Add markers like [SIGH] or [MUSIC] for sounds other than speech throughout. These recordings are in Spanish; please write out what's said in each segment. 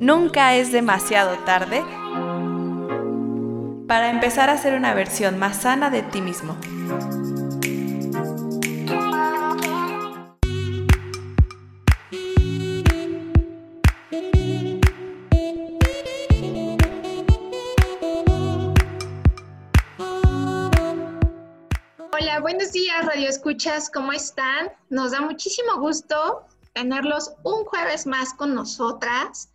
Nunca es demasiado tarde para empezar a ser una versión más sana de ti mismo. Hola, buenos días, Radio Escuchas, ¿cómo están? Nos da muchísimo gusto tenerlos un jueves más con nosotras.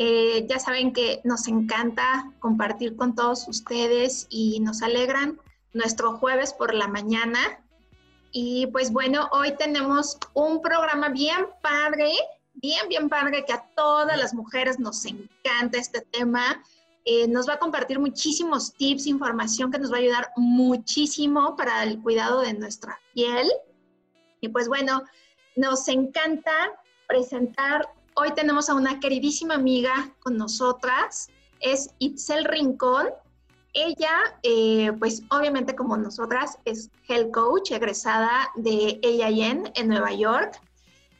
Eh, ya saben que nos encanta compartir con todos ustedes y nos alegran nuestro jueves por la mañana. Y pues bueno, hoy tenemos un programa bien padre, bien, bien padre, que a todas las mujeres nos encanta este tema. Eh, nos va a compartir muchísimos tips, información que nos va a ayudar muchísimo para el cuidado de nuestra piel. Y pues bueno, nos encanta presentar Hoy tenemos a una queridísima amiga con nosotras, es Itzel Rincón. Ella, eh, pues obviamente como nosotras, es health coach egresada de AIN en Nueva York.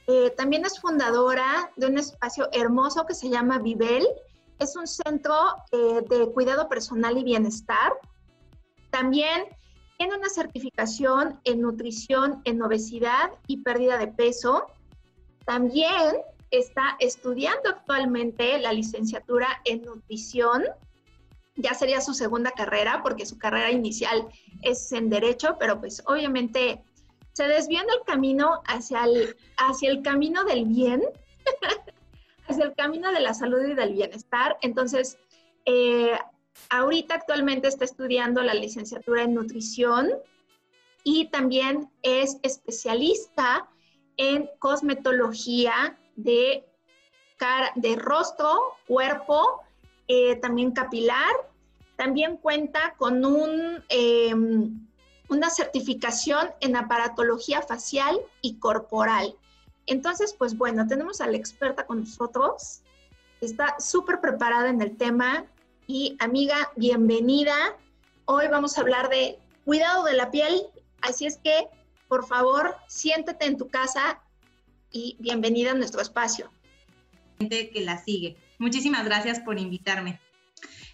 Eh, también es fundadora de un espacio hermoso que se llama Vivel. Es un centro eh, de cuidado personal y bienestar. También tiene una certificación en nutrición, en obesidad y pérdida de peso. También está estudiando actualmente la licenciatura en nutrición. Ya sería su segunda carrera porque su carrera inicial es en derecho, pero pues obviamente se desvió en el camino hacia el, hacia el camino del bien, [LAUGHS] hacia el camino de la salud y del bienestar. Entonces, eh, ahorita actualmente está estudiando la licenciatura en nutrición y también es especialista en cosmetología de, cara, de rostro, cuerpo, eh, también capilar. También cuenta con em, una certificación en aparatología facial y corporal. Entonces, pues bueno, tenemos a la experta con nosotros. Está súper preparada en el tema y amiga, bienvenida. Hoy vamos a hablar de cuidado de la piel, así es que, por favor, siéntete en tu casa y bienvenida a nuestro espacio. Que la sigue. Muchísimas gracias por invitarme.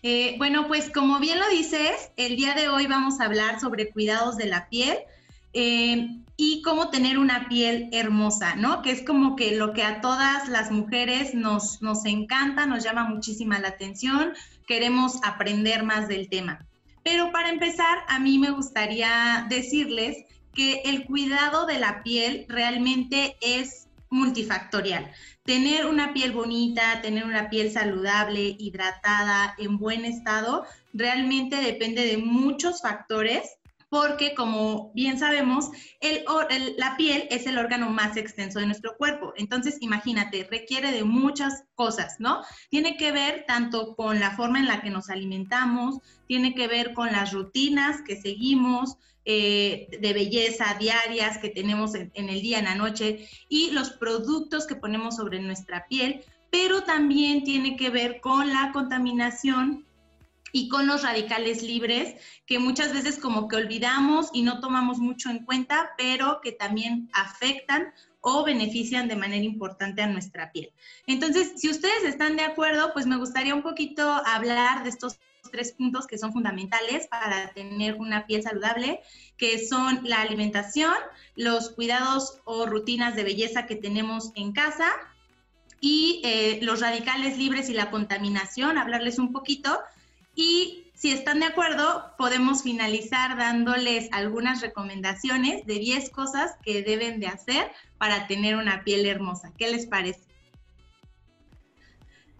Eh, bueno, pues como bien lo dices, el día de hoy vamos a hablar sobre cuidados de la piel eh, y cómo tener una piel hermosa, ¿no? Que es como que lo que a todas las mujeres nos, nos encanta, nos llama muchísima la atención, queremos aprender más del tema. Pero para empezar, a mí me gustaría decirles que el cuidado de la piel realmente es multifactorial. Tener una piel bonita, tener una piel saludable, hidratada, en buen estado, realmente depende de muchos factores porque como bien sabemos, la piel es el órgano más extenso de nuestro cuerpo. Entonces, imagínate, requiere de muchas cosas, ¿no? Tiene que ver tanto con la forma en la que nos alimentamos, tiene que ver con las rutinas que seguimos, eh, de belleza diarias que tenemos en, el día, en la noche, y los productos que ponemos sobre nuestra piel, pero también tiene que ver con la contaminación y con los radicales libres, que muchas veces como que olvidamos y no tomamos mucho en cuenta, pero que también afectan o benefician de manera importante a nuestra piel. Entonces, si ustedes están de acuerdo, pues me gustaría un poquito hablar de estos tres puntos que son fundamentales para tener una piel saludable, que son la alimentación, los cuidados o rutinas de belleza que tenemos en casa y eh, los radicales libres y la contaminación, hablarles un poquito. Y si están de acuerdo, podemos finalizar dándoles algunas recomendaciones de 10 cosas que deben de hacer para tener una piel hermosa. ¿Qué les parece?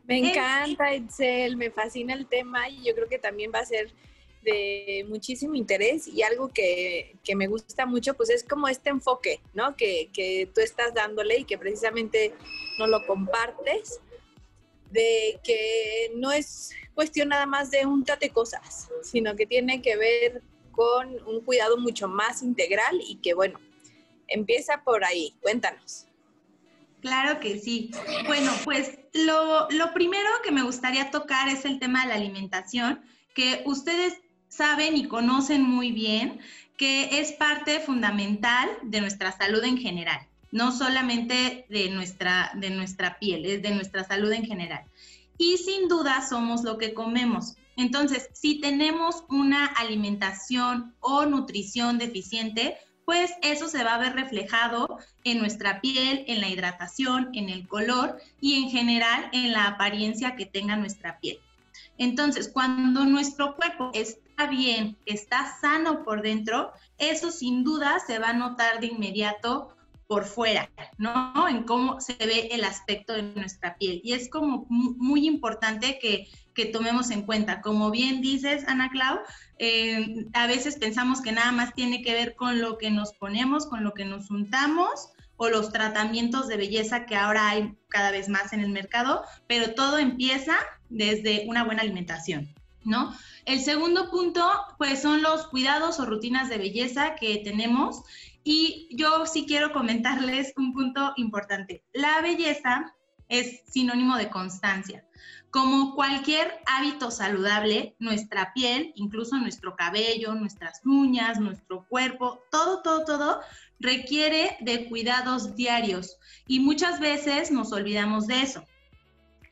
Me encanta, Excel, me fascina el tema y yo creo que también va a ser de muchísimo interés y algo que, me gusta mucho, pues es como este enfoque, ¿no? Que, que tú estás dándole y que precisamente no lo compartes, de que no es cuestión nada más de un tate cosas, sino que tiene que ver con un cuidado mucho más integral y que, bueno, empieza por ahí. Cuéntanos. Claro que sí. Bueno, pues lo, primero que me gustaría tocar es el tema de la alimentación, que ustedes saben y conocen muy bien que es parte fundamental de nuestra salud en general, no solamente de nuestra, de nuestra piel, es de nuestra salud en general. y sin duda somos lo que comemos. Entonces, si tenemos una alimentación o nutrición deficiente, pues eso se va a ver reflejado en nuestra piel, en la hidratación, en el color y en general en la apariencia que tenga nuestra piel. Entonces, cuando nuestro cuerpo está bien, está sano por dentro, eso sin duda se va a notar de inmediato por fuera, ¿no? En cómo se ve el aspecto de nuestra piel. Y es como muy importante que, tomemos en cuenta. Como bien dices, Ana Clau, eh, a veces pensamos que nada más tiene que ver con lo que nos ponemos, con lo que nos untamos o los tratamientos de belleza que ahora hay cada vez más en el mercado, pero todo empieza desde una buena alimentación, ¿no? El segundo punto, pues son los cuidados o rutinas de belleza que tenemos y yo sí quiero comentarles un punto importante. La belleza es sinónimo de constancia. Como cualquier hábito saludable, nuestra piel, incluso nuestro cabello, nuestras uñas, nuestro cuerpo, todo, todo, todo requiere de cuidados diarios y muchas veces nos olvidamos de eso.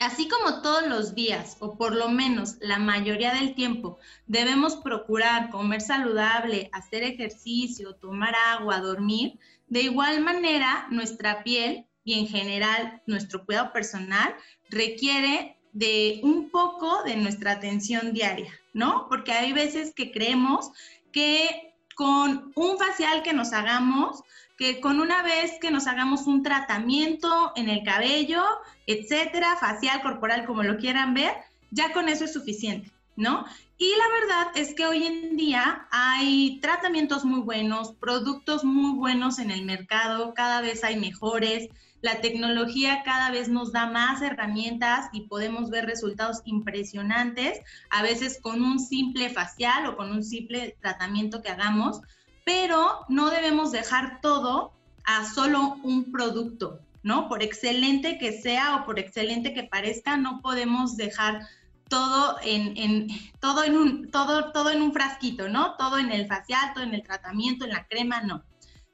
Así como todos los días, o por lo menos la mayoría del tiempo, debemos procurar comer saludable, hacer ejercicio, tomar agua, dormir, de igual manera nuestra piel y en general nuestro cuidado personal requiere de un poco de nuestra atención diaria, ¿no? Porque hay veces que creemos que con un facial que nos hagamos, que con una vez que nos hagamos un tratamiento en el cabello, etcétera, facial, corporal, como lo quieran ver, ya con eso es suficiente, ¿no? Y la verdad es que hoy en día hay tratamientos muy buenos, productos muy buenos en el mercado, cada vez hay mejores, la tecnología cada vez nos da más herramientas y podemos ver resultados impresionantes, a veces con un simple facial o con un simple tratamiento que hagamos, pero no debemos dejar todo a solo un producto, ¿no? Por excelente que sea o por excelente que parezca, no podemos dejar todo en, todo en un todo todo en un frasquito, ¿no? Todo en el facial, todo en el tratamiento, en la crema, no.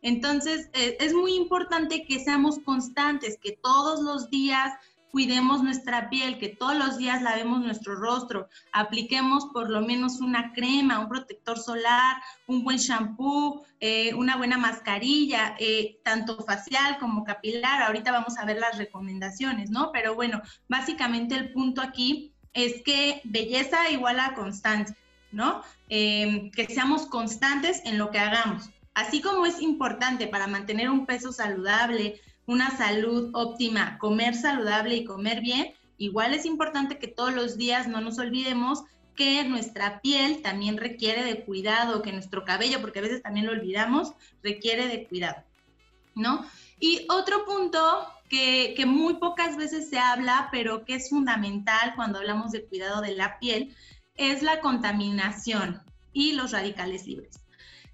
Entonces, eh, es muy importante que seamos constantes, que todos los días cuidemos nuestra piel, que todos los días lavemos nuestro rostro, apliquemos por lo menos una crema, un protector solar, un buen shampoo, eh, una buena mascarilla, eh, tanto facial como capilar. Ahorita vamos a ver las recomendaciones, ¿no? Pero bueno, básicamente el punto aquí es que belleza igual a constancia, ¿no? Eh, que seamos constantes en lo que hagamos. Así como es importante para mantener un peso saludable, una salud óptima, comer saludable y comer bien, igual es importante que todos los días no nos olvidemos que nuestra piel también requiere de cuidado, que nuestro cabello, porque a veces también lo olvidamos, requiere de cuidado, ¿no? Y otro punto que, que, muy pocas veces se habla, pero que es fundamental cuando hablamos de cuidado de la piel, es la contaminación y los radicales libres.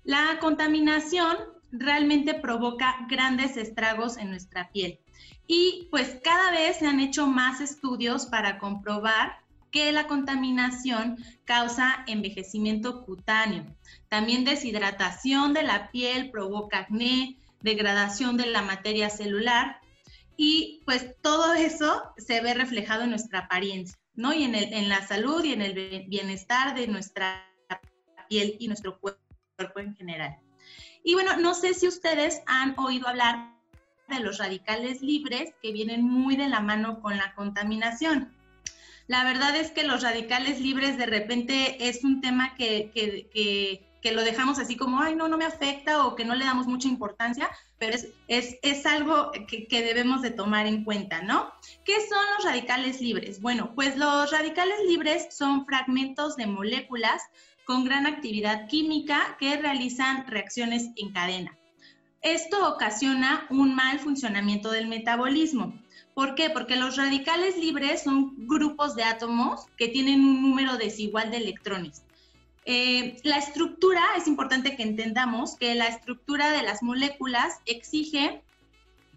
La contaminación realmente provoca grandes estragos en nuestra piel. Y pues cada vez se han hecho más estudios para comprobar que la contaminación causa envejecimiento cutáneo. También deshidratación de la piel provoca acné, degradación de la materia celular y pues todo eso se ve reflejado en nuestra apariencia, ¿no? Y en, en la salud y en el bienestar de nuestra piel y nuestro cuerpo en general. Y bueno, no sé si ustedes han oído hablar de los radicales libres que vienen muy de la mano con la contaminación. La verdad es que los radicales libres de repente es un tema que, que, lo dejamos así como, ay, no, no me afecta o que no le damos mucha importancia, pero es, es, es algo que, que, debemos de tomar en cuenta, ¿no? ¿Qué son los radicales libres? Bueno, pues los radicales libres son fragmentos de moléculas con gran actividad química que realizan reacciones en cadena. Esto ocasiona un mal funcionamiento del metabolismo. ¿Por qué? Porque los radicales libres son grupos de átomos que tienen un número desigual de electrones. Eh, la estructura, es importante que entendamos que la estructura de las moléculas exige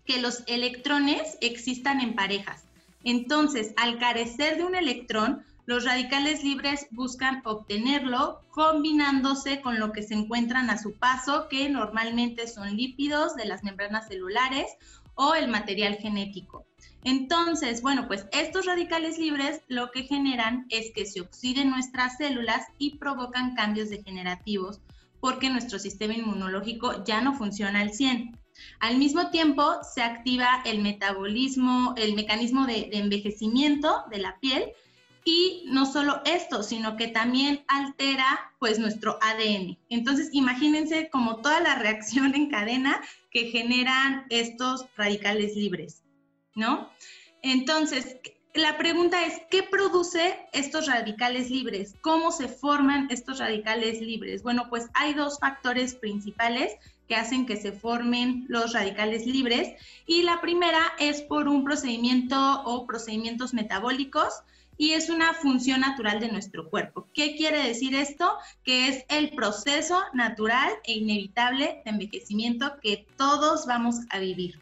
que los electrones existan en parejas. Entonces, al carecer de un electrón, los radicales libres buscan obtenerlo combinándose con lo que se encuentran a su paso, que normalmente son lípidos de las membranas celulares o el material genético. Entonces, bueno, pues estos radicales libres lo que generan es que se oxiden nuestras células y provocan cambios degenerativos porque nuestro sistema inmunológico ya no funciona al 100. Al mismo tiempo, se activa el metabolismo, el mecanismo de, envejecimiento de la piel y no solo esto, sino que también altera pues nuestro ADN. Entonces, imagínense como toda la [LAUGHS] reacción en cadena que generan estos radicales libres, ¿no? Entonces, la pregunta es, ¿qué produce estos radicales libres? ¿Cómo se forman estos radicales libres? Bueno, pues hay dos factores principales que hacen que se formen los radicales libres y la primera es por un procedimiento o procedimientos metabólicos y es una función natural de nuestro cuerpo. ¿Qué quiere decir esto? Que es el proceso natural e inevitable de envejecimiento que todos vamos a vivir.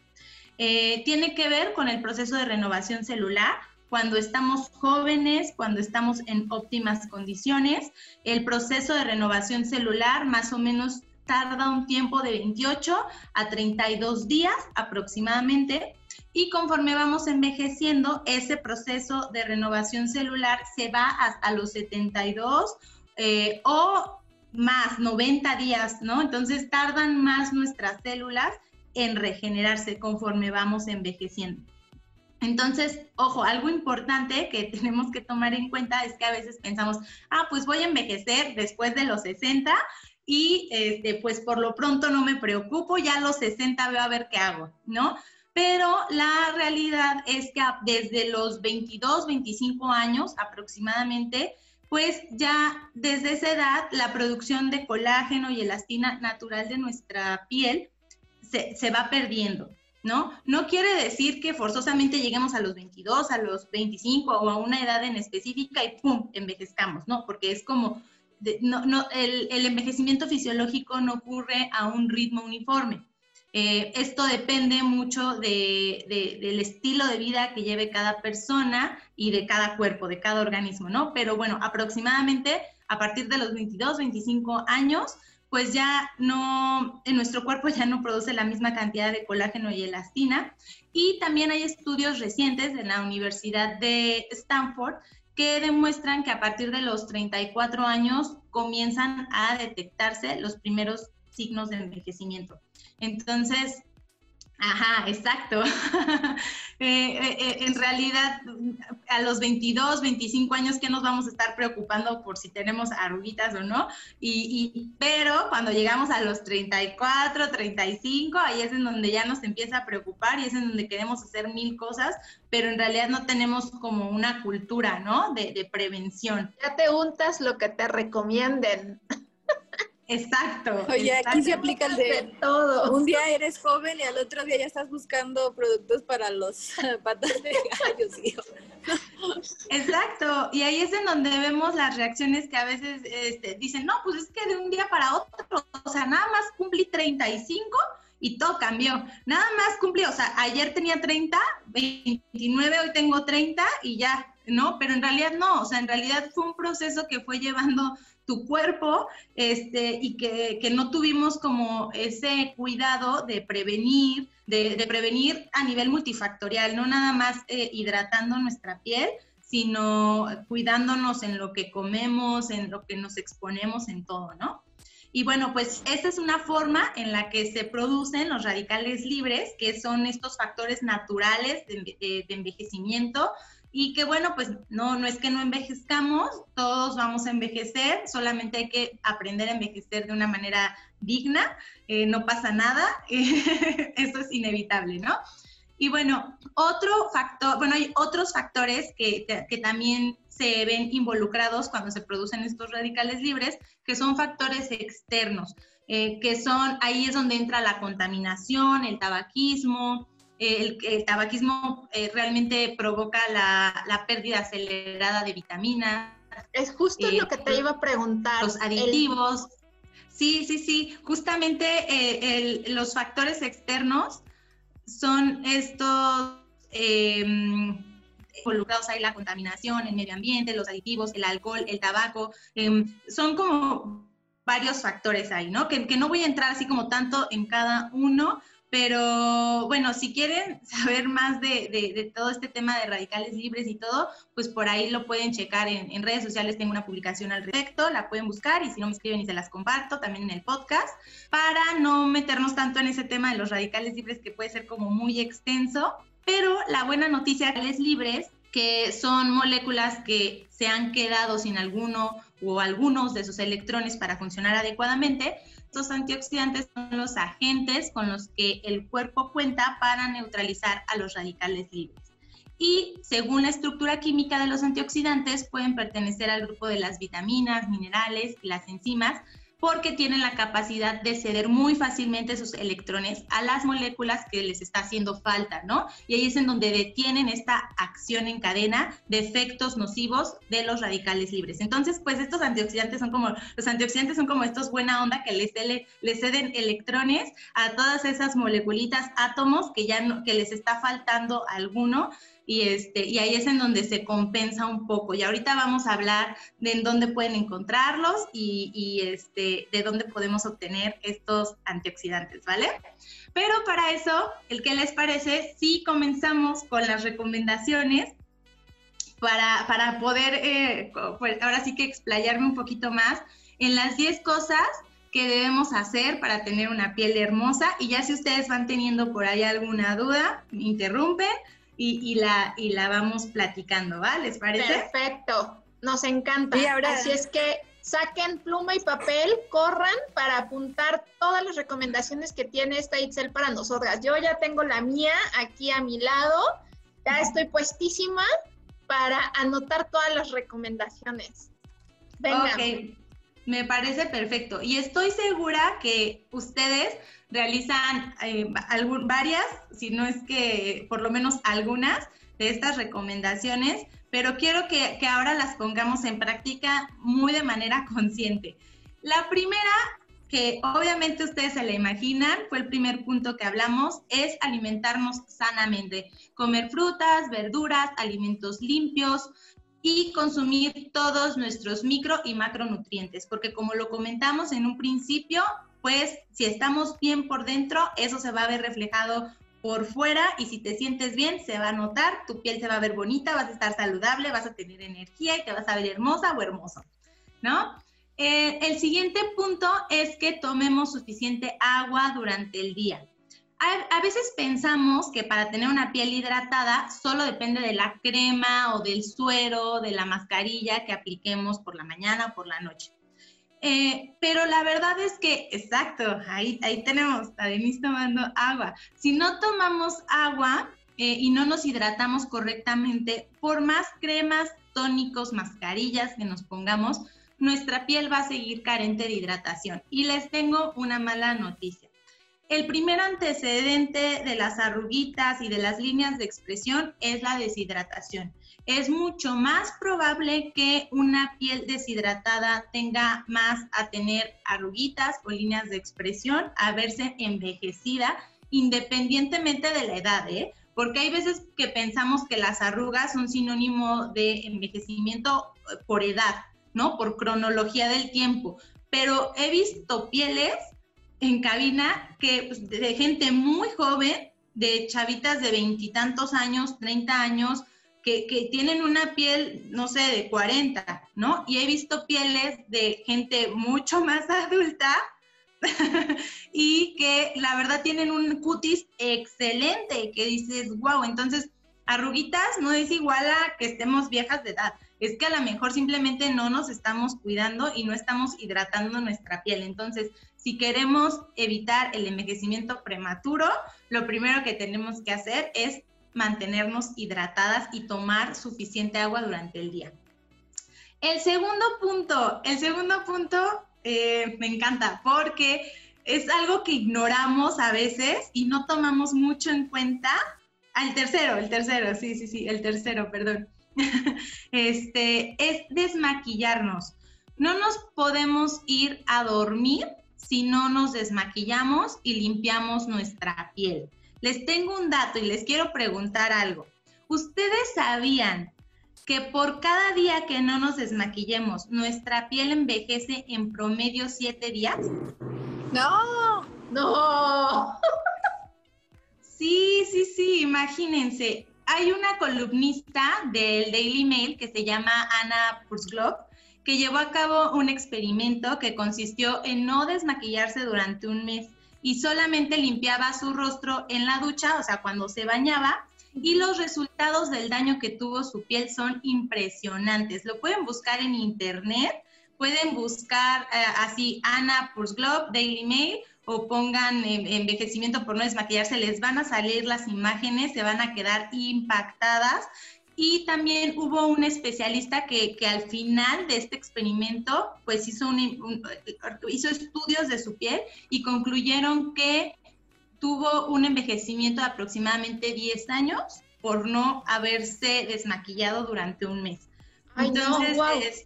Eh, tiene que ver con el proceso de renovación celular, cuando estamos jóvenes, cuando estamos en óptimas condiciones. El proceso de renovación celular más o menos tarda un tiempo de 28 a 32 días aproximadamente y conforme vamos envejeciendo, ese proceso de renovación celular se va hasta los 72 eh, o más, 90 días, ¿no? Entonces tardan más nuestras células en regenerarse conforme vamos envejeciendo. Entonces, ojo, algo importante que [LAUGHS] tenemos que tomar en cuenta es que a veces pensamos, ah, pues voy a envejecer después de los 60 y este, pues por lo pronto no me preocupo, ya a los 60 veo a ver qué hago, ¿no? Pero la realidad es que desde los 22, 25 años aproximadamente, pues ya desde esa edad la producción de colágeno y elastina natural de nuestra piel se, va perdiendo. ¿no? No quiere decir que forzosamente lleguemos a los 22, a los 25 o a una edad en específica y ¡pum! envejezcamos, ¿no? Porque es como, no, no, el, el, envejecimiento fisiológico no ocurre a un ritmo uniforme. Eh, esto depende mucho de, de, del estilo de vida que lleve cada persona y de cada cuerpo, de cada organismo, ¿no? Pero bueno, aproximadamente a partir de los 22, 25 años, pues ya no, en nuestro cuerpo ya no produce la misma cantidad de colágeno y elastina. Y también hay estudios recientes en la Universidad de Stanford que demuestran que a partir de los 34 años comienzan a detectarse los primeros signos de envejecimiento. Entonces, Ajá, exacto. [LAUGHS] Eh, eh, eh, en realidad, a los 22, 25 años, ¿qué nos vamos a estar preocupando por si tenemos arruguitas o no? Y, pero cuando llegamos a los 34, 35, ahí es en donde ya nos empieza a preocupar y es en donde queremos hacer mil cosas, pero en realidad no tenemos como una cultura, ¿no? De, de prevención. Ya te untas lo que te recomienden. [LAUGHS] Exacto. Oye, aquí se aplica el de todo. Un día eres joven y al otro día ya estás buscando productos para los [LAUGHS] patas de gallo, Exacto. Y ahí es en donde vemos las reacciones que a veces este, dicen, no, pues es que de un día para otro, o sea, nada más cumplí 35 y todo cambió. Nada más cumplí, o sea, ayer tenía 30, 29, hoy tengo 30 y ya, ¿no? Pero en realidad no, o sea, en realidad fue un proceso que fue llevando tu cuerpo este, y que, que, no tuvimos como ese cuidado de prevenir, de, de prevenir a nivel multifactorial, no nada más eh, hidratando nuestra piel, sino cuidándonos en lo que comemos, en lo que nos exponemos, en todo, ¿no? Y bueno, pues esta es una forma en la que se producen los radicales libres, que son estos factores naturales de, de, de envejecimiento, y que bueno, pues no, no es que no envejezcamos, todos vamos a envejecer, solamente hay que aprender a envejecer de una manera digna, eh, no pasa nada, [LAUGHS] eso es inevitable, ¿no? Y bueno, otro factor, bueno, hay otros factores que, que, también se ven involucrados cuando se producen estos radicales libres, que son factores externos, eh, que son, ahí es donde entra la contaminación, el tabaquismo, el, tabaquismo eh, realmente provoca la, pérdida acelerada de vitaminas. Es justo lo que te eh, iba a preguntar. Los aditivos. Sí, sí, sí. Justamente eh, los factores externos son estos em, involucrados ahí la contaminación, el medio ambiente, los aditivos, el alcohol, el tabaco. Em, son como varios factores ahí, ¿no? Que, que no voy a entrar así como tanto en cada uno, Pero bueno, si quieren saber más de, todo este tema de radicales libres y todo, pues por ahí lo pueden checar en, redes sociales. Tengo una publicación al respecto, la pueden buscar y si no me escriben y se las comparto también en el podcast para no meternos tanto en ese tema de los radicales libres que puede ser como muy extenso. Pero la buena noticia es libres que son moléculas que se han quedado sin alguno o algunos de sus electrones para funcionar adecuadamente, estos antioxidantes son los agentes con los que el cuerpo cuenta para neutralizar a los radicales libres. Y según la estructura química de los antioxidantes, pueden pertenecer al grupo de las vitaminas, minerales y las enzimas, porque tienen la capacidad de ceder muy fácilmente sus electrones a las moléculas que les está haciendo falta, ¿no? Y ahí es en donde detienen esta acción en cadena de efectos nocivos de los radicales libres. Entonces, pues estos antioxidantes son como, los antioxidantes son como estos buena onda que les, les ceden electrones a todas esas moleculitas, átomos que ya no, que les está faltando alguno y, este, y ahí es en donde se compensa un poco. Y ahorita vamos a hablar de en dónde pueden encontrarlos y, y este, de dónde podemos obtener estos antioxidantes, ¿vale? Pero para eso, ¿el qué les parece? Si comenzamos con las recomendaciones para, para poder, eh, pues ahora sí que explayarme un poquito más en las 10 cosas que debemos hacer para tener una piel hermosa. Y ya si ustedes van teniendo por ahí alguna duda, me interrumpen y, la, y la vamos platicando, ¿va? ¿Les parece? Perfecto, nos encanta. Así es que saquen pluma y papel, corran para apuntar todas las recomendaciones que tiene esta Excel para nosotras. Yo ya tengo la mía aquí a mi lado, ya estoy puestísima para anotar todas las recomendaciones. Venga. Ok, me parece perfecto. Y estoy segura que ustedes realizan eh, varias, si no es que por lo menos algunas de estas recomendaciones, pero quiero que, que ahora las pongamos en práctica muy de manera consciente. La primera, que obviamente ustedes se la imaginan, fue el primer punto que hablamos, es alimentarnos sanamente, comer frutas, verduras, alimentos limpios, y consumir todos nuestros micro y macronutrientes, porque como lo comentamos en un principio, pues si estamos bien por dentro, eso se va a ver reflejado por fuera y si te sientes bien, se va a notar, tu piel se va a ver bonita, vas a estar saludable, vas a tener energía y te vas a ver hermosa o hermoso, ¿no? Eh, el siguiente punto es que tomemos suficiente agua durante el día. A, veces pensamos que para tener una piel hidratada solo depende de la crema o del suero, de la mascarilla que apliquemos por la mañana o por la noche. Eh, pero la verdad es que, exacto, ahí, ahí tenemos a Denise tomando agua. Si no tomamos agua eh, y no nos hidratamos correctamente, por más cremas, tónicos, mascarillas que nos pongamos, nuestra piel va a seguir carente de hidratación. Y les tengo una mala noticia. El primer antecedente de las arruguitas y de las líneas de expresión es la deshidratación es mucho más probable que una piel deshidratada tenga más a tener arruguitas o líneas de expresión, a verse envejecida, independientemente de la edad, ¿eh? Porque hay veces que pensamos que las arrugas son sinónimo de envejecimiento eh, por edad, ¿no? Por cronología del tiempo. Pero he visto pieles en cabina que pues, de gente muy joven, de chavitas de veintitantos años, 30 años, que, tienen una piel, no sé, de 40, ¿no? Y he visto pieles de gente mucho más [LAUGHS] adulta [LAUGHS] y que la verdad tienen un cutis excelente, que dices, wow, entonces arruguitas no es igual a que estemos viejas de edad, es que a lo mejor simplemente no nos estamos cuidando y no estamos hidratando nuestra piel. Entonces, si queremos evitar el envejecimiento prematuro, lo primero que tenemos que hacer es mantenernos hidratadas y tomar suficiente agua durante el día. El segundo punto, el segundo punto eh, me encanta porque es algo que ignoramos a veces y no tomamos mucho en cuenta. Al tercero, el tercero, sí, sí, sí, el tercero, perdón. [LAUGHS] este, es desmaquillarnos. No nos podemos ir a dormir si no nos desmaquillamos y limpiamos nuestra piel. Les tengo un dato y les quiero preguntar algo. ¿Ustedes sabían que por cada día que no nos desmaquillemos, nuestra piel envejece en promedio siete días? No, no. [LAUGHS] Sí, sí, sí, imagínense. Hay una columnista del Daily Mail que se llama Ana Pursglov que llevó a cabo un experimento que consistió en no desmaquillarse durante un mes y solamente limpiaba su rostro en la ducha, o sea, cuando se bañaba, y los resultados del daño que tuvo su piel son impresionantes. Lo pueden buscar en internet, pueden buscar eh, así Ana Pursglov, Daily Mail, o pongan envejecimiento por no desmaquillarse, les van a salir las imágenes, se van a quedar impactadas. Y también hubo un especialista que, que, al final de este experimento, pues hizo, un, hizo estudios de su piel y concluyeron que tuvo un envejecimiento de aproximadamente 10 años por no haberse desmaquillado durante un mes. Entonces,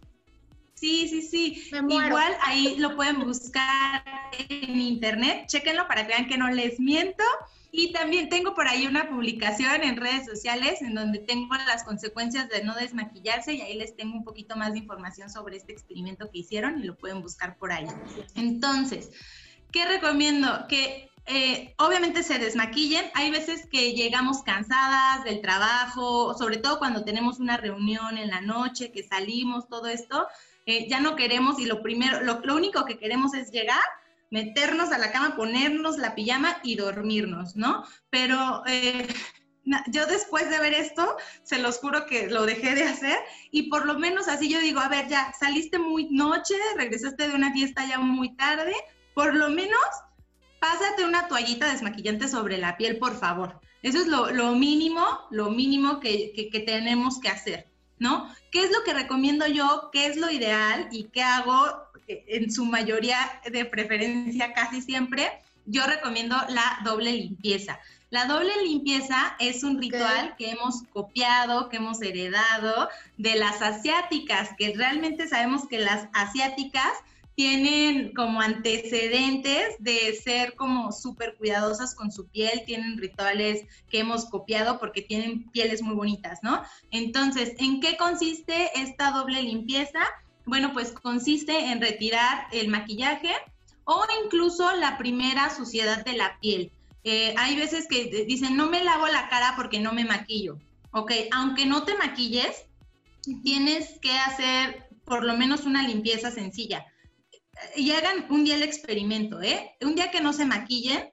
sí, sí, sí. Igual ahí lo pueden buscar en internet, chéquenlo para que vean que no les miento. Y también tengo por ahí una publicación en redes sociales en donde tengo las consecuencias de no desmaquillarse y ahí les tengo un poquito más de información sobre este experimento que hicieron y lo pueden buscar por ahí. Entonces, ¿qué recomiendo? Que eh, obviamente se desmaquillen. Hay veces que llegamos cansadas del trabajo, sobre todo cuando tenemos una reunión en la noche, que salimos, todo esto, eh, ya no queremos y lo primero, lo, lo único que queremos es llegar meternos a la cama, ponernos la pijama y dormirnos, ¿no? Pero eh, [LAUGHS] yo después de ver esto, se los juro que lo dejé de hacer y por lo menos así yo digo, a ver, ya saliste muy noche, regresaste de una fiesta ya muy tarde, por lo menos pásate una toallita desmaquillante sobre la piel, por favor. Eso es lo, mínimo, lo mínimo que, que, que tenemos que hacer, ¿no? ¿Qué es lo que recomiendo yo? ¿Qué es lo ideal? ¿Y qué hago? en su mayoría de preferencia casi siempre, yo recomiendo la doble limpieza. La doble limpieza es un ritual que hemos copiado, que hemos heredado de las asiáticas, que realmente sabemos que las asiáticas tienen como antecedentes de ser como súper cuidadosas con su piel, tienen rituales que hemos copiado porque tienen pieles muy bonitas, ¿no? Entonces, ¿en qué consiste esta doble limpieza? Bueno, pues consiste en retirar el maquillaje o incluso la primera suciedad de la piel. Eh, hay veces que dicen, no me lavo la cara porque no me maquillo. Ok, aunque no te maquilles, tienes que hacer por lo menos una limpieza sencilla. Y hagan un día el experimento, ¿eh? Un día que no se maquillen,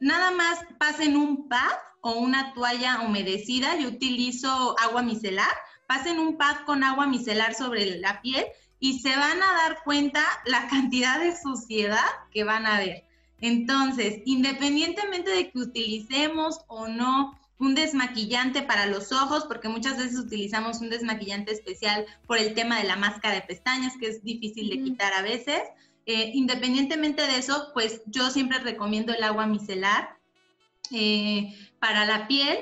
nada más pasen un pad o una toalla humedecida. Yo utilizo agua micelar pasen un pad con agua micelar sobre la piel y se van a dar cuenta la [LAUGHS] cantidad de suciedad que van a ver. Entonces, independientemente de que utilicemos o no un desmaquillante para los ojos, porque muchas veces utilizamos un desmaquillante especial por el tema de la máscara de pestañas, que es difícil de quitar a veces. Eh, independientemente de eso, pues yo siempre recomiendo el agua micelar eh, para la piel,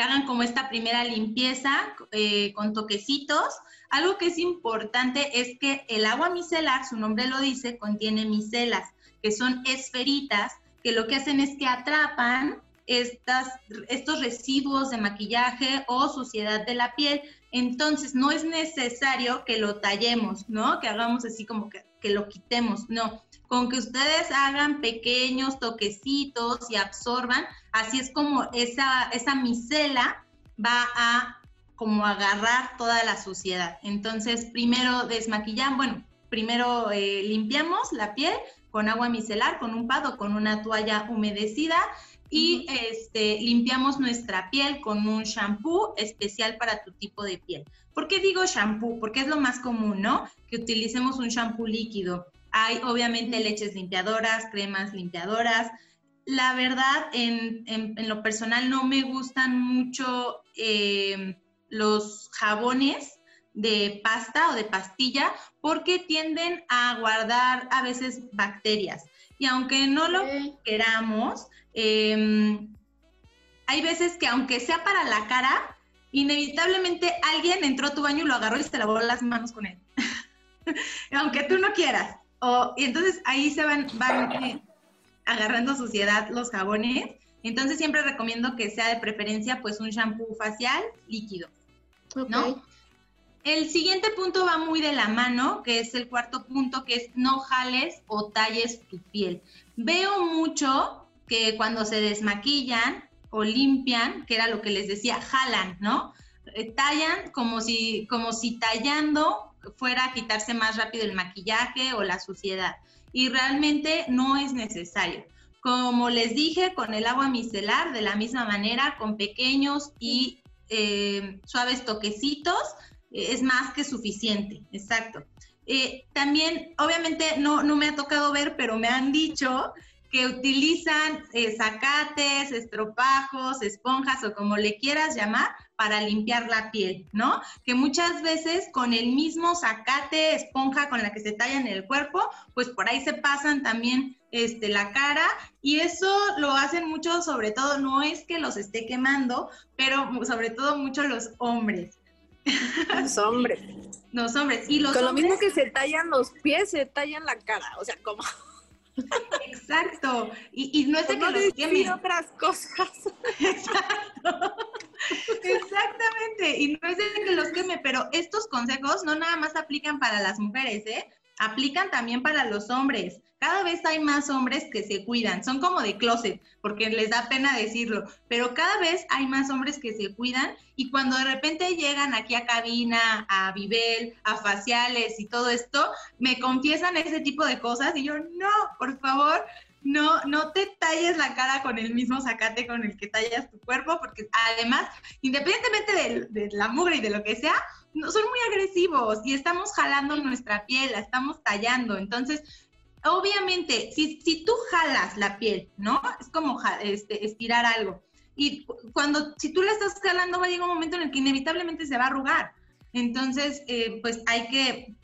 hagan como esta primera limpieza eh, con toquecitos. Algo que es importante es que el agua micelar, su nombre lo dice, contiene micelas, que son esferitas, que lo que hacen es que atrapan estos residuos de maquillaje o suciedad de la piel. Entonces, no es necesario que lo tallemos, ¿no? Que hagamos así como que, que lo quitemos, no con que ustedes hagan pequeños toquecitos y absorban, así es como esa, esa micela va a como agarrar toda la suciedad. Entonces, primero desmaquillan, bueno, primero eh, limpiamos la piel con agua micelar, con un pado, con una toalla humedecida y este, limpiamos nuestra piel con un shampoo especial para tu tipo de piel. ¿Por qué digo shampoo? Porque es lo más común, ¿no? Que utilicemos un shampoo líquido. Hay obviamente leches limpiadoras, cremas limpiadoras. La verdad, en, lo personal no me gustan mucho eh, los jabones de pasta o de pastilla porque tienden a guardar a veces bacterias. Y aunque no lo queramos, em, hay veces que aunque sea para la cara, inevitablemente alguien entró a tu baño y lo agarró y se lavó las manos con él. [LAUGHS] aunque tú no quieras y entonces ahí se van, van eh, agarrando suciedad los jabones. Entonces siempre recomiendo que sea de preferencia pues un shampoo facial líquido, ¿no? El siguiente punto va muy de la mano, que es el cuarto punto, que es no jales o talles tu piel. Veo mucho que cuando se desmaquillan o limpian, que era lo que les decía, jalan, ¿no? Eh, tallan como si, como si tallando fuera a quitarse más rápido el maquillaje o la suciedad. Y realmente no es necesario. Como les dije, con el agua micelar, de la misma manera, con pequeños y eh, suaves toquecitos, eh, es más que suficiente, exacto. también, obviamente, no, no me ha tocado ver, pero me han dicho que utilizan eh, zacates, estropajos, esponjas o como le quieras llamar para limpiar la piel, ¿no? Que muchas veces con el mismo zacate, esponja con la que se tallan el cuerpo, pues por ahí se pasan también este, la cara y eso lo hacen mucho, sobre todo, no es que los esté quemando, pero sobre todo mucho los hombres. Los hombres. Los hombres. Y los Con lo mismo que se tallan los pies, se tallan la cara. O sea, como. Exacto. Y, no es de que los quemen. otras cosas. Exacto. Exactamente. Y no es de que los queme, pero estos consejos no nada más aplican para las mujeres, ¿eh? aplican también para los hombres. Cada vez hay más hombres que se cuidan, son como de closet, porque les da pena decirlo, pero cada vez hay más hombres que se cuidan y cuando de repente llegan aquí a cabina, a Vivel, a faciales y todo esto, me confiesan ese tipo de cosas y yo, no, por favor, no, no te talles la cara con el mismo zacate con el que tallas tu cuerpo, porque además, independientemente de, de la mugre y de lo que sea, son muy agresivos y estamos jalando nuestra piel, la estamos tallando. Entonces, obviamente, si, si tú jalas la piel, ¿no? Es como este, estirar algo. Y cuando, si tú la estás jalando, va a llegar un momento en el que inevitablemente se va a arrugar. Entonces, eh, pues hay que,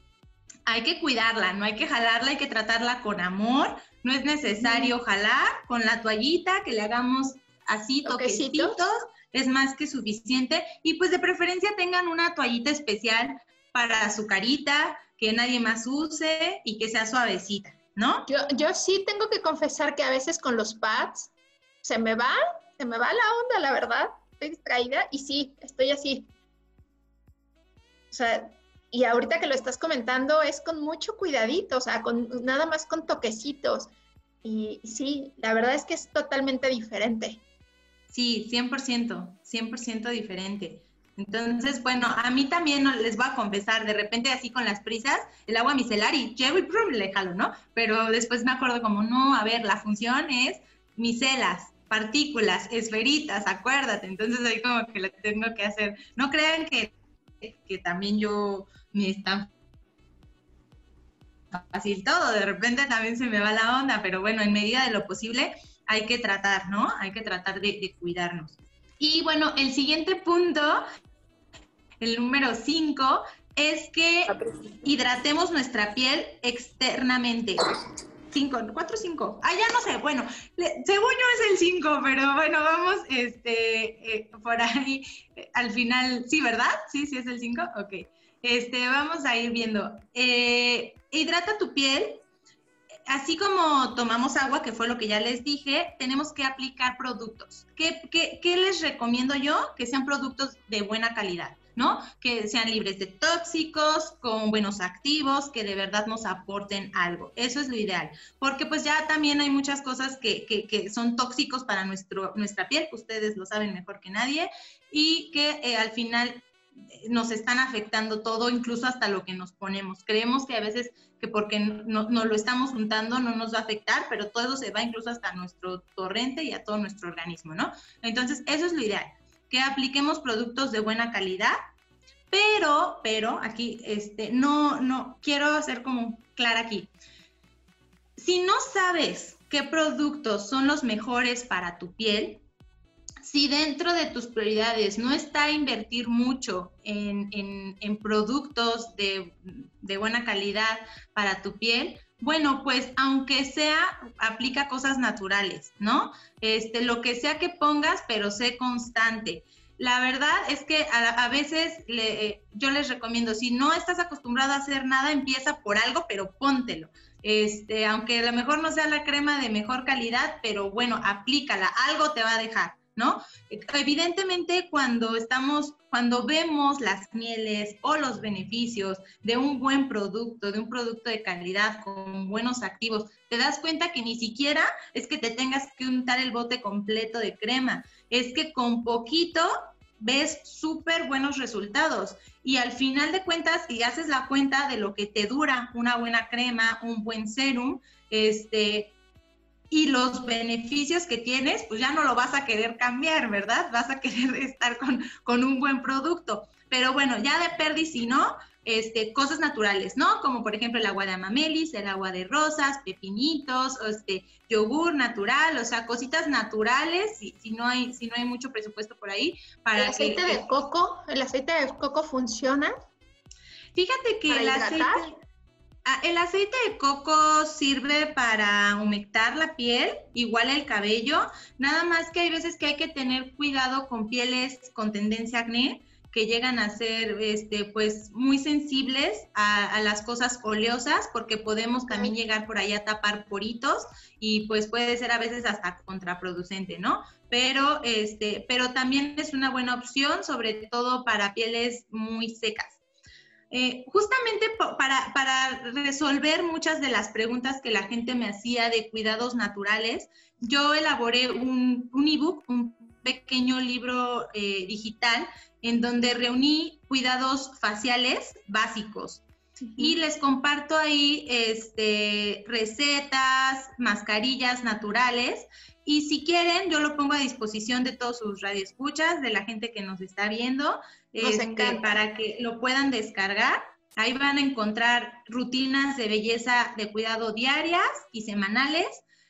hay que cuidarla, no hay que jalarla, hay que tratarla con amor. No es necesario jalar con la toallita, que le hagamos así toquecitos es más que suficiente y pues de preferencia tengan una toallita especial para su carita, que nadie más use y que sea suavecita, ¿no? Yo, yo sí tengo que confesar que a veces con los pads se me va, se me va la onda, la verdad. Estoy distraída y sí, estoy así. O sea, y ahorita que lo estás comentando es con mucho cuidadito, o sea, con nada más con toquecitos. Y sí, la verdad es que es totalmente diferente. Sí, 100%, 100% diferente. Entonces, bueno, a mí también les voy a confesar, de repente así con las prisas, el agua micelar y llevo y prum, le jalo, ¿no? Pero después me acuerdo como, no, a ver, la función es micelas, partículas, esferitas, acuérdate. Entonces ahí como que lo tengo que hacer. No crean que, que también yo me está fácil todo, de repente también se me va la onda, pero bueno, en medida de lo posible hay que tratar, ¿no? Hay que tratar de, cuidarnos. Y bueno, el siguiente punto, el número 5, es que hidratemos nuestra piel externamente. 5, 4, 5. Ah, ya no sé. Bueno, según yo es el 5, pero bueno, vamos este, eh, por ahí eh, al final. Sí, ¿verdad? Sí, sí es el 5. Ok. Este, vamos a ir viendo. Eh, hidrata tu piel así como tomamos agua, que fue lo que ya les dije, tenemos que aplicar productos. ¿Qué, les recomiendo yo? Que sean productos de buena calidad. ¿no? Que sean libres de tóxicos, con buenos activos, que de verdad nos aporten algo. Eso es lo ideal, porque pues ya también hay muchas cosas que, que, son tóxicos para nuestro, nuestra piel, ustedes lo saben mejor que nadie, y que eh, al final nos están afectando todo, incluso hasta lo que nos ponemos. Creemos que a veces que porque no, no, lo estamos juntando no nos va a afectar, pero todo se va incluso hasta nuestro torrente y a todo nuestro organismo, ¿no? Entonces, eso es lo ideal, que apliquemos productos de buena calidad, pero, pero, aquí, este, no, no, quiero hacer como clara aquí. Si no sabes qué productos son los mejores para tu piel, si dentro de tus prioridades no está invertir mucho en, productos de, buena calidad para tu piel, bueno, pues aunque sea, aplica cosas naturales, ¿no? Este, lo que sea que pongas, pero sé constante. La verdad es que a, veces le, yo les recomiendo, si no estás acostumbrado a hacer nada, empieza por algo, pero póntelo. Este, aunque a lo mejor no sea la crema de mejor calidad, pero bueno, aplícala, algo te va a dejar ¿no? Evidentemente, cuando estamos, cuando vemos las mieles o los beneficios de un buen producto, de un producto de calidad con buenos activos, te das cuenta que ni siquiera es que te tengas que untar el bote completo de crema, es que con poquito ves súper buenos resultados. Y al final de cuentas, si haces la cuenta de lo que te dura una buena crema, un buen serum, este, y los beneficios que tienes, pues ya no lo vas a querer cambiar, ¿verdad? Vas a [LAUGHS] querer estar con, con un buen producto. Pero bueno, ya de perdi, si no, este, cosas naturales, ¿no? Como por ejemplo el agua de amamelis, el agua de rosas, pepinitos, este, yogur natural, o sea, cositas naturales, si, si, no hay, si no hay mucho presupuesto por ahí. Para ¿El aceite de coco? ¿El aceite de coco funciona? Fíjate que el aceite, el aceite de coco sirve para humectar la piel, igual el cabello, nada más que hay veces que hay que tener cuidado con pieles con tendencia a acné, que llegan a ser este, pues, muy sensibles a, las cosas oleosas, porque podemos también llegar por ahí a tapar poritos y pues puede ser a veces hasta contraproducente, ¿no? Pero, este, pero también es una buena opción, sobre todo para pieles muy secas. Eh, justamente para, resolver muchas de las preguntas que la gente me hacía de cuidados naturales, yo elaboré un, un ebook, un pequeño libro eh, digital en donde reuní cuidados faciales básicos. Y les comparto ahí este, recetas, mascarillas naturales. Y si quieren, yo lo pongo a disposición de todos sus radioescuchas, de la gente que nos está viendo. Este, para que lo puedan descargar. Ahí van a encontrar rutinas de belleza de cuidado diarias y semanales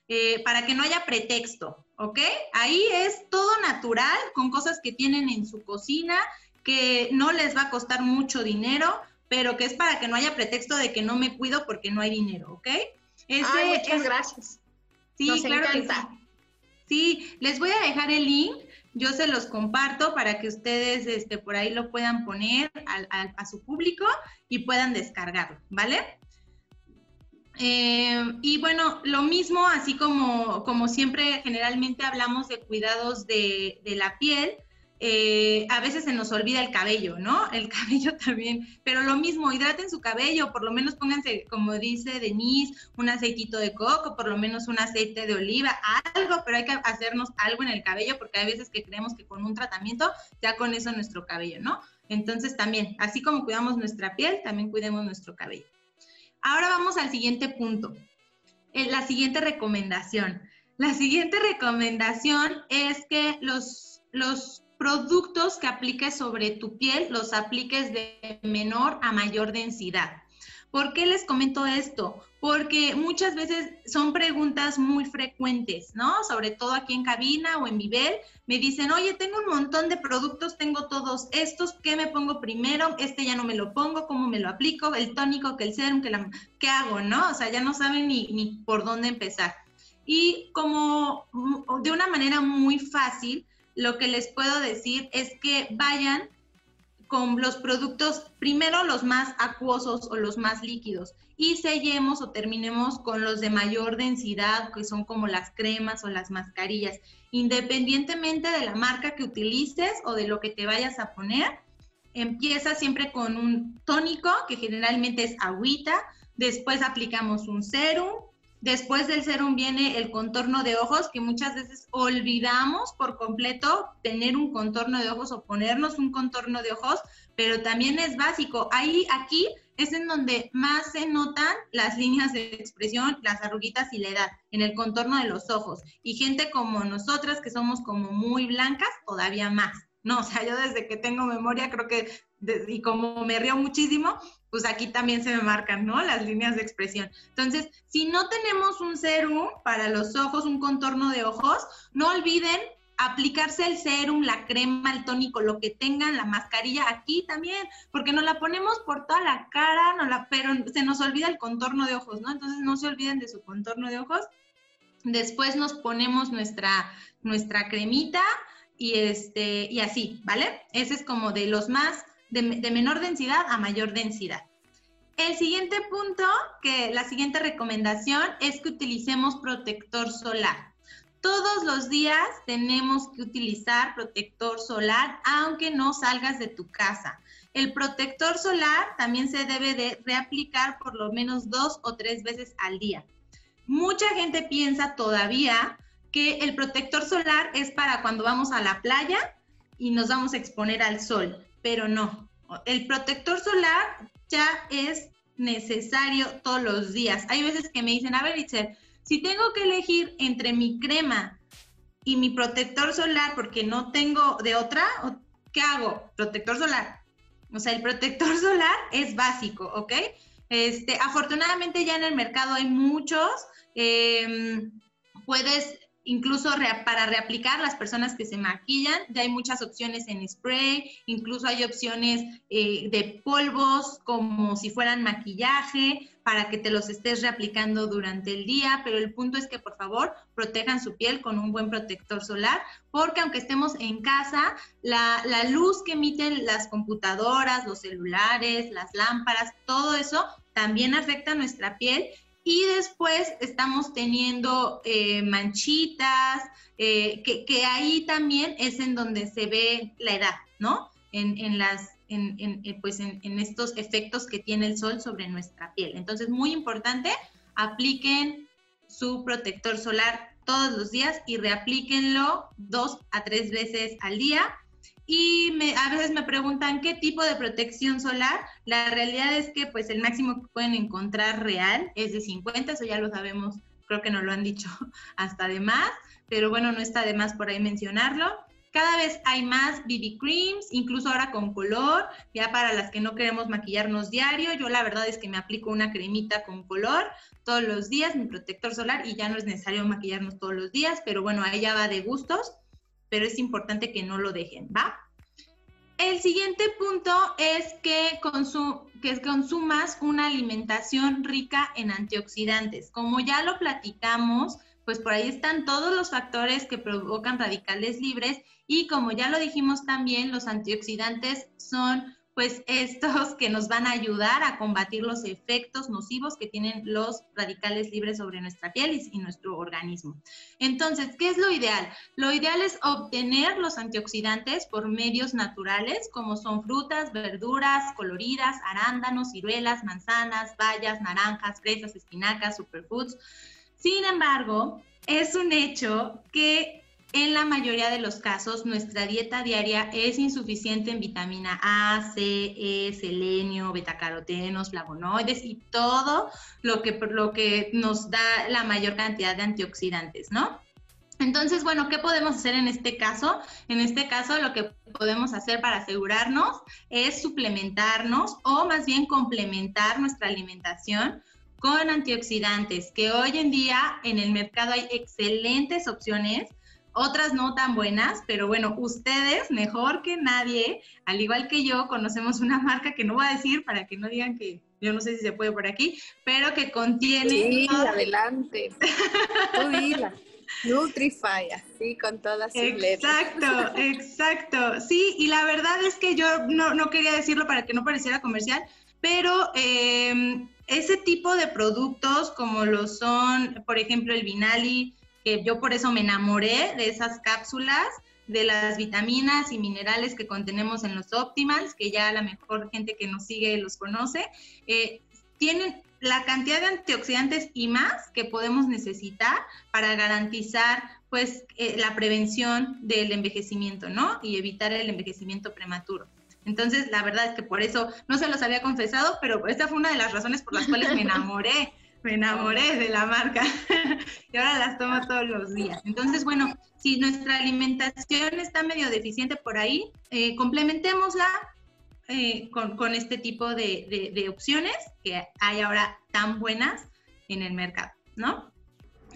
eh, para que no haya pretexto, ¿ok? Ahí es todo natural, con cosas que tienen en su cocina, que no les va a costar mucho dinero, pero que es para que no haya pretexto de que no me cuido porque no hay dinero, ¿ok? muchas gracias. Sí, claro que sí. Sí, les voy a dejar el link yo se los comparto para que ustedes este, por ahí lo puedan poner a, su público y puedan descargarlo, ¿vale? Eh, y bueno, lo mismo, así como, como siempre generalmente hablamos de cuidados de, de la piel, eh, a veces se nos olvida el cabello, ¿no? El [LAUGHS] cabello también, pero lo mismo, hidraten su cabello, por lo menos pónganse, como dice Denise, un aceitito de coco, por lo menos un aceite de oliva, algo, pero hay que hacernos algo en el cabello porque hay veces que creemos que con un tratamiento ya con eso nuestro cabello, ¿no? Entonces también, así como cuidamos nuestra piel, también cuidemos nuestro cabello. Ahora vamos al siguiente punto, eh, la siguiente recomendación. La siguiente recomendación es que los, los productos que apliques sobre tu piel los apliques de menor a mayor densidad. ¿Por qué les comento esto? Porque muchas veces son preguntas muy frecuentes, ¿no? Sobre todo aquí en cabina o en Vivel, me dicen, oye, tengo un montón de productos, tengo todos estos, ¿qué me pongo primero? Este ya no me lo pongo, ¿cómo me lo aplico? El tónico, que el serum, que la, ¿qué hago, no? O sea, ya no saben ni, ni por dónde empezar. Y como mm, de una manera muy fácil, lo que les puedo decir es que vayan con los productos, primero los más acuosos o los más líquidos, y sellemos o terminemos con los de mayor densidad, que son como las cremas o las mascarillas. Independientemente de la marca que utilices o de lo que te vayas a poner, empieza siempre con un tónico, que generalmente es agüita, después aplicamos un serum, Después del serum viene el contorno de ojos, que muchas veces olvidamos por completo tener un contorno de ojos o ponernos un contorno de ojos, pero también es básico. Ahí, aquí es en donde más se notan las líneas de expresión, las arruguitas y la edad, en el contorno de los ojos. Y gente como nosotras, que somos como muy blancas, todavía más. No, o sea, yo desde que tengo memoria creo que, y como me río muchísimo, pues aquí también se me marcan, ¿no? Las líneas de expresión. Entonces, si no tenemos un serum para los ojos, un contorno de ojos, no olviden aplicarse el serum, la crema, el tónico, lo que tengan, la mascarilla aquí también, porque nos la ponemos por toda la cara, no la, pero se nos olvida el contorno de ojos, ¿no? Entonces no se olviden de su contorno de ojos. Después nos ponemos nuestra, nuestra cremita y, este, y así, ¿vale? Ese es como de los más de, menor densidad a mayor densidad. El siguiente punto, que la siguiente recomendación es que utilicemos protector solar. todos los días tenemos que utilizar protector solar, aunque no salgas de tu casa. El protector solar también se debe de reaplicar por lo menos dos o tres veces al día. Mucha gente piensa todavía que el protector solar es para cuando vamos a la playa y nos vamos a exponer al sol, pero no. El protector solar ya es necesario todos los días. Hay veces que me dicen, a ver, Itzel, si tengo que elegir entre mi crema y mi protector solar porque no tengo de otra, ¿qué hago? Protector solar. O sea, el protector [LAUGHS] solar es básico, ¿ok? Este, afortunadamente ya en el mercado hay muchos. Em, puedes incluso para reaplicar las personas que se maquillan, ya hay muchas opciones en spray, incluso hay opciones eh, de polvos como si fueran maquillaje para que te los estés reaplicando durante el día, pero el punto es que por favor protejan su piel con un buen protector solar, porque aunque estemos en casa, la, la luz que emiten las computadoras, los celulares, las lámparas, todo eso también afecta a nuestra piel y después estamos teniendo eh, manchitas, eh, que, ahí también es en donde se ve la edad, ¿no? En, las, en, eh, pues en, estos efectos que tiene el sol sobre nuestra piel. Entonces, muy importante, apliquen su protector solar todos los días y reaplíquenlo dos a tres veces al día y a veces me preguntan qué tipo de protección solar. La realidad es que pues el máximo que pueden encontrar real es de 50, eso ya lo sabemos, creo que nos lo han dicho [LAUGHS] hasta de más, pero bueno, no está de más por ahí mencionarlo. Cada vez hay más BB creams, incluso ahora con color, ya para las que no queremos maquillarnos diario. Yo la verdad es que me aplico una cremita con color todos los días, mi protector solar, y ya no es necesario maquillarnos todos los días, pero bueno, ahí ya va de gustos pero es importante que no lo dejen, ¿va? El siguiente punto es que, que consumas una alimentación rica en antioxidantes. Como ya lo platicamos, pues por ahí están todos los factores que provocan radicales libres y como ya lo dijimos también, los antioxidantes son pues estos que nos van a ayudar a combatir los efectos nocivos que tienen los radicales libres sobre nuestra piel y, nuestro organismo. Entonces, ¿qué es lo ideal? Lo ideal es obtener los antioxidantes por medios naturales, como son frutas, verduras, coloridas, arándanos, ciruelas, manzanas, bayas, naranjas, fresas, espinacas, superfoods. Sin embargo, es un hecho que en la mayoría de los casos, nuestra dieta diaria es insuficiente en vitamina A, C, E, selenio, betacarotenos, flavonoides y todo lo que, lo que nos da la mayor cantidad de antioxidantes, ¿no? Entonces, bueno, ¿qué podemos hacer en este caso? En este caso, lo que podemos hacer para asegurarnos es suplementarnos o más bien complementar nuestra alimentación con antioxidantes, que hoy en día en el mercado hay excelentes opciones otras no tan buenas, pero bueno, ustedes mejor que nadie, al igual que yo, conocemos una [LAUGHS] marca que no voy a decir para que no digan que yo no sé si se puede por aquí, pero que contiene... Sí, adelante. [LAUGHS] Tú dila. Nutrify, así con todas sus Exacto, exacto. Sí, y la verdad es que yo no, no quería decirlo para que no pareciera comercial, pero eh, ese tipo de productos como lo son, por ejemplo, el Vinali, que yo por eso me enamoré de esas cápsulas, de las vitaminas y minerales que contenemos en los Optimals, que ya la mejor gente que nos sigue los conoce, eh, tienen la cantidad de antioxidantes y más que podemos necesitar para garantizar pues eh, la prevención del envejecimiento, ¿no? Y evitar el envejecimiento prematuro. Entonces, la verdad es que por eso no se los había confesado, pero esta fue una de las razones por las cuales me [LAUGHS] enamoré me enamoré de la marca [LAUGHS] y ahora las tomo todos los días. Entonces, bueno, si nuestra alimentación está medio deficiente por ahí, eh, complementémosla eh, con, este tipo de, opciones que hay ahora tan buenas en el mercado, ¿no?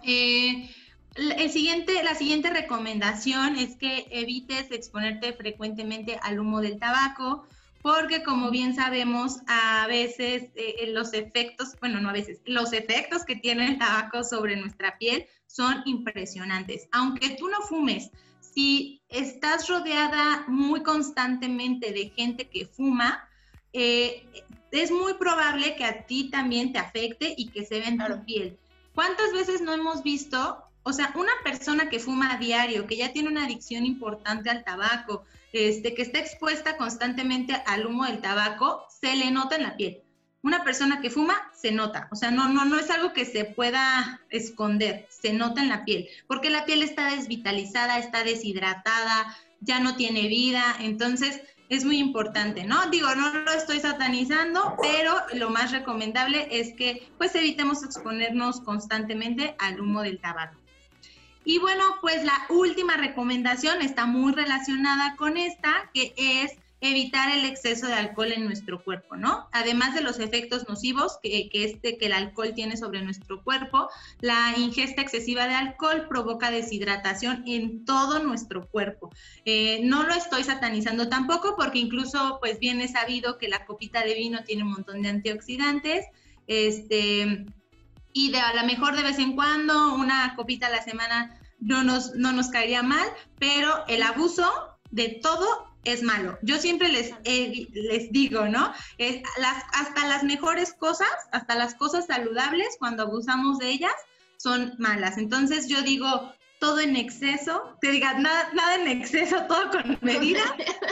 Eh, el siguiente, la siguiente recomendación es que evites exponerte frecuentemente al humo del tabaco, porque como bien sabemos, a veces eh, los efectos, bueno, no a veces, los efectos que tiene el tabaco sobre nuestra piel son impresionantes. Aunque tú no fumes, si estás rodeada muy constantemente de gente que fuma, eh, es muy probable que a ti también te afecte y que se vea en tu piel. ¿Cuántas veces no hemos visto O sea, una persona que fuma a diario, que ya tiene una adicción importante al tabaco, que está expuesta constantemente al humo del tabaco, se le nota en la piel. Una persona que fuma se nota, o sea, no, no, no es algo que se pueda esconder, se nota en la piel, porque la piel está desvitalizada, está deshidratada, ya no tiene vida, entonces es muy importante, ¿no? Digo, no lo estoy satanizando, pero lo más recomendable es que pues evitemos exponernos constantemente al humo del tabaco. Y bueno, pues la última recomendación está muy relacionada con esta, que es evitar el exceso de alcohol en nuestro cuerpo, ¿no? Además de los efectos nocivos que, este, que el alcohol tiene sobre nuestro cuerpo, la ingesta excesiva de alcohol provoca deshidratación en todo nuestro cuerpo. Eh, no lo estoy satanizando tampoco porque incluso pues bien es sabido que la copita de vino tiene un montón de antioxidantes, este, y de a lo mejor de vez en cuando una copita a la semana no nos, no nos caería mal, pero el abuso de todo es malo. Yo siempre les, les digo, ¿no? las, hasta las mejores cosas, hasta las cosas saludables, cuando abusamos de ellas, son malas. Entonces yo digo, todo en exceso, te diga, nada, nada en exceso, todo con [LAUGHS] medida.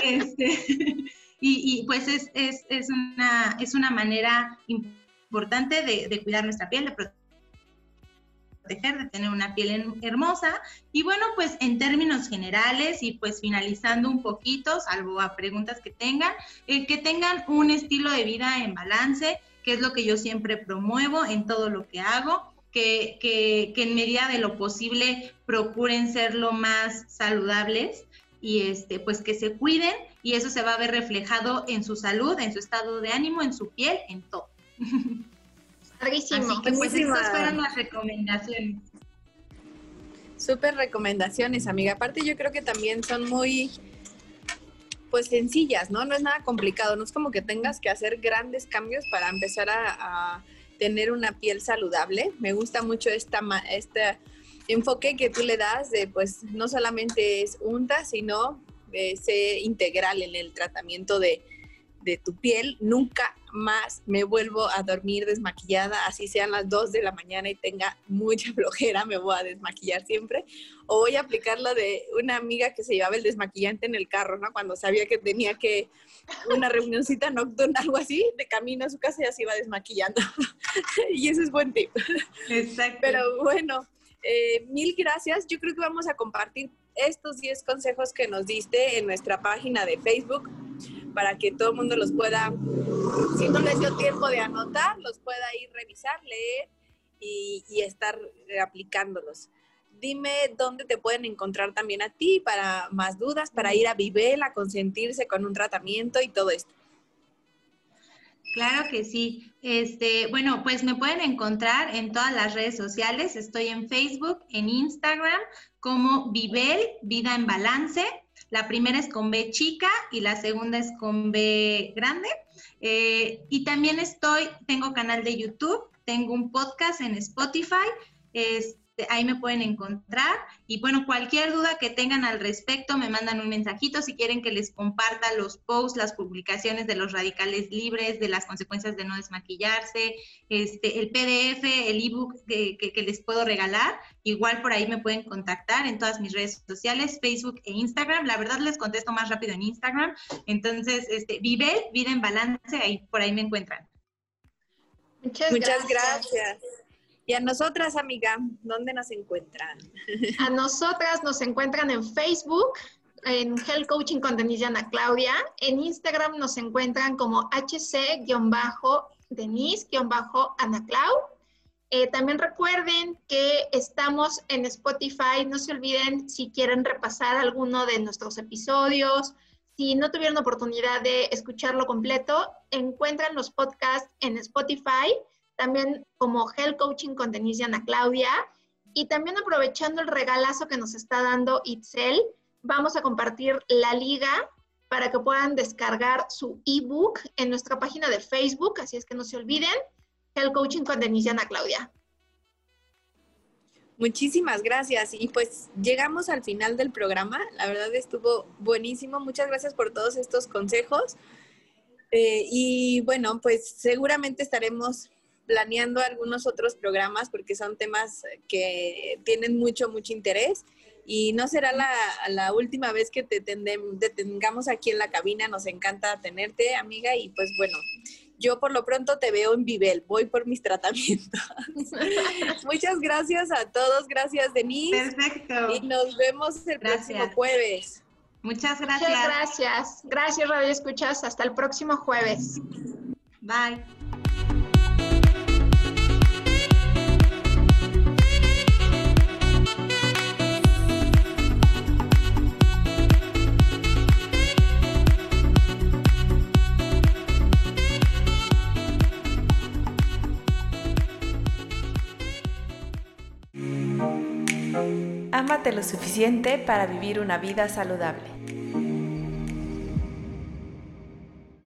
este, [LAUGHS] y, y, pues es, es, es, una, es una manera importante de, de cuidar nuestra piel, de proteger, de tener una piel hermosa. Y bueno, pues en términos generales y pues finalizando un poquito, salvo a preguntas que tengan, eh, que tengan un estilo de vida en balance, que es lo que yo siempre promuevo en todo lo que hago. Que, que, que en medida de lo posible procuren ser lo más saludables y este, pues que se cuiden y eso se va a ver reflejado en su salud, en su estado de ánimo, en su piel, en todo. [LAUGHS] Así que pues estas fueron las recomendaciones. Súper recomendaciones, amiga. Aparte yo creo que también son muy, pues sencillas, ¿no? No es nada complicado, no es como que tengas que hacer grandes cambios para empezar a, tener una piel saludable. Me gusta mucho esta, este enfoque que tú le das de, pues, no solamente es unta, sino de ser integral en el tratamiento de, de tu piel. Nunca más me vuelvo a dormir desmaquillada, así sean las 2 de la mañana y tenga mucha [LAUGHS] flojera, me voy a desmaquillar siempre. O voy a aplicar lo de una amiga que se llevaba el desmaquillante en el carro, ¿no? Cuando sabía que tenía que una reunioncita nocturna, [LAUGHS] algo así, de camino a su casa ya se iba desmaquillando. [LAUGHS] y ese es buen tip. Exacto. Pero bueno, eh, mil gracias. Yo creo que vamos a compartir estos 10 consejos que nos diste en nuestra página de Facebook para que todo el mundo los pueda, si no les dio tiempo de anotar, los pueda ir revisar, leer y, y estar aplicándolos. Dime dónde te pueden encontrar también a ti para más dudas, para ir a Vivel, a consentirse con un tratamiento y todo esto. Claro que sí. Este, bueno, pues me pueden encontrar en todas las redes sociales. Estoy en Facebook, en Instagram, como Vivel, Vida en Balance. La primera es con B chica y la segunda es con B grande. Eh, y también estoy, tengo canal de YouTube, tengo un podcast en Spotify. Este, ahí me pueden encontrar. Y bueno, cualquier duda que tengan al respecto, me mandan un mensajito si quieren que les comparta los posts, las publicaciones de los radicales libres, de las consecuencias de no desmaquillarse, este, el PDF, el ebook que, que, les puedo regalar. Igual por ahí me pueden contactar en todas mis redes sociales, Facebook e Instagram. La verdad les contesto más rápido en Instagram. Entonces, este, Vive, Vida en Balance, ahí por ahí me encuentran. Muchas, Muchas gracias. Y a nosotras, amiga, ¿dónde nos encuentran? A nosotras nos encuentran en Facebook, en Health Coaching con Denise Ana Claudia. En Instagram nos encuentran como hc-denise-ana Clau. Eh, también recuerden que estamos en Spotify. No se olviden si quieren repasar alguno de nuestros episodios. Si no tuvieron oportunidad de escucharlo completo, encuentran los podcasts en Spotify también como Health Coaching con Denise Ana Claudia. Y también aprovechando el regalazo que nos está dando Itzel, vamos a compartir la liga para que puedan descargar su ebook en nuestra página de Facebook, así es que no se olviden, Health Coaching con Denise Ana Claudia. Muchísimas gracias. Y pues llegamos al final del programa. La verdad estuvo buenísimo. Muchas gracias por todos estos consejos. Eh, y bueno, pues seguramente estaremos planeando algunos otros programas porque son temas que tienen mucho, mucho interés y no será la, última vez que te, tengamos aquí en la cabina. Nos encanta tenerte, amiga, y pues bueno, yo por lo pronto te veo en Vivel, voy por mis tratamientos. [LAUGHS] Muchas gracias a todos, gracias Denise. Perfecto. Y nos vemos el próximo jueves. Muchas gracias. Muchas gracias. Gracias, Radio Escuchas. Hasta el próximo jueves. Bye. Ámate lo suficiente para vivir una vida saludable.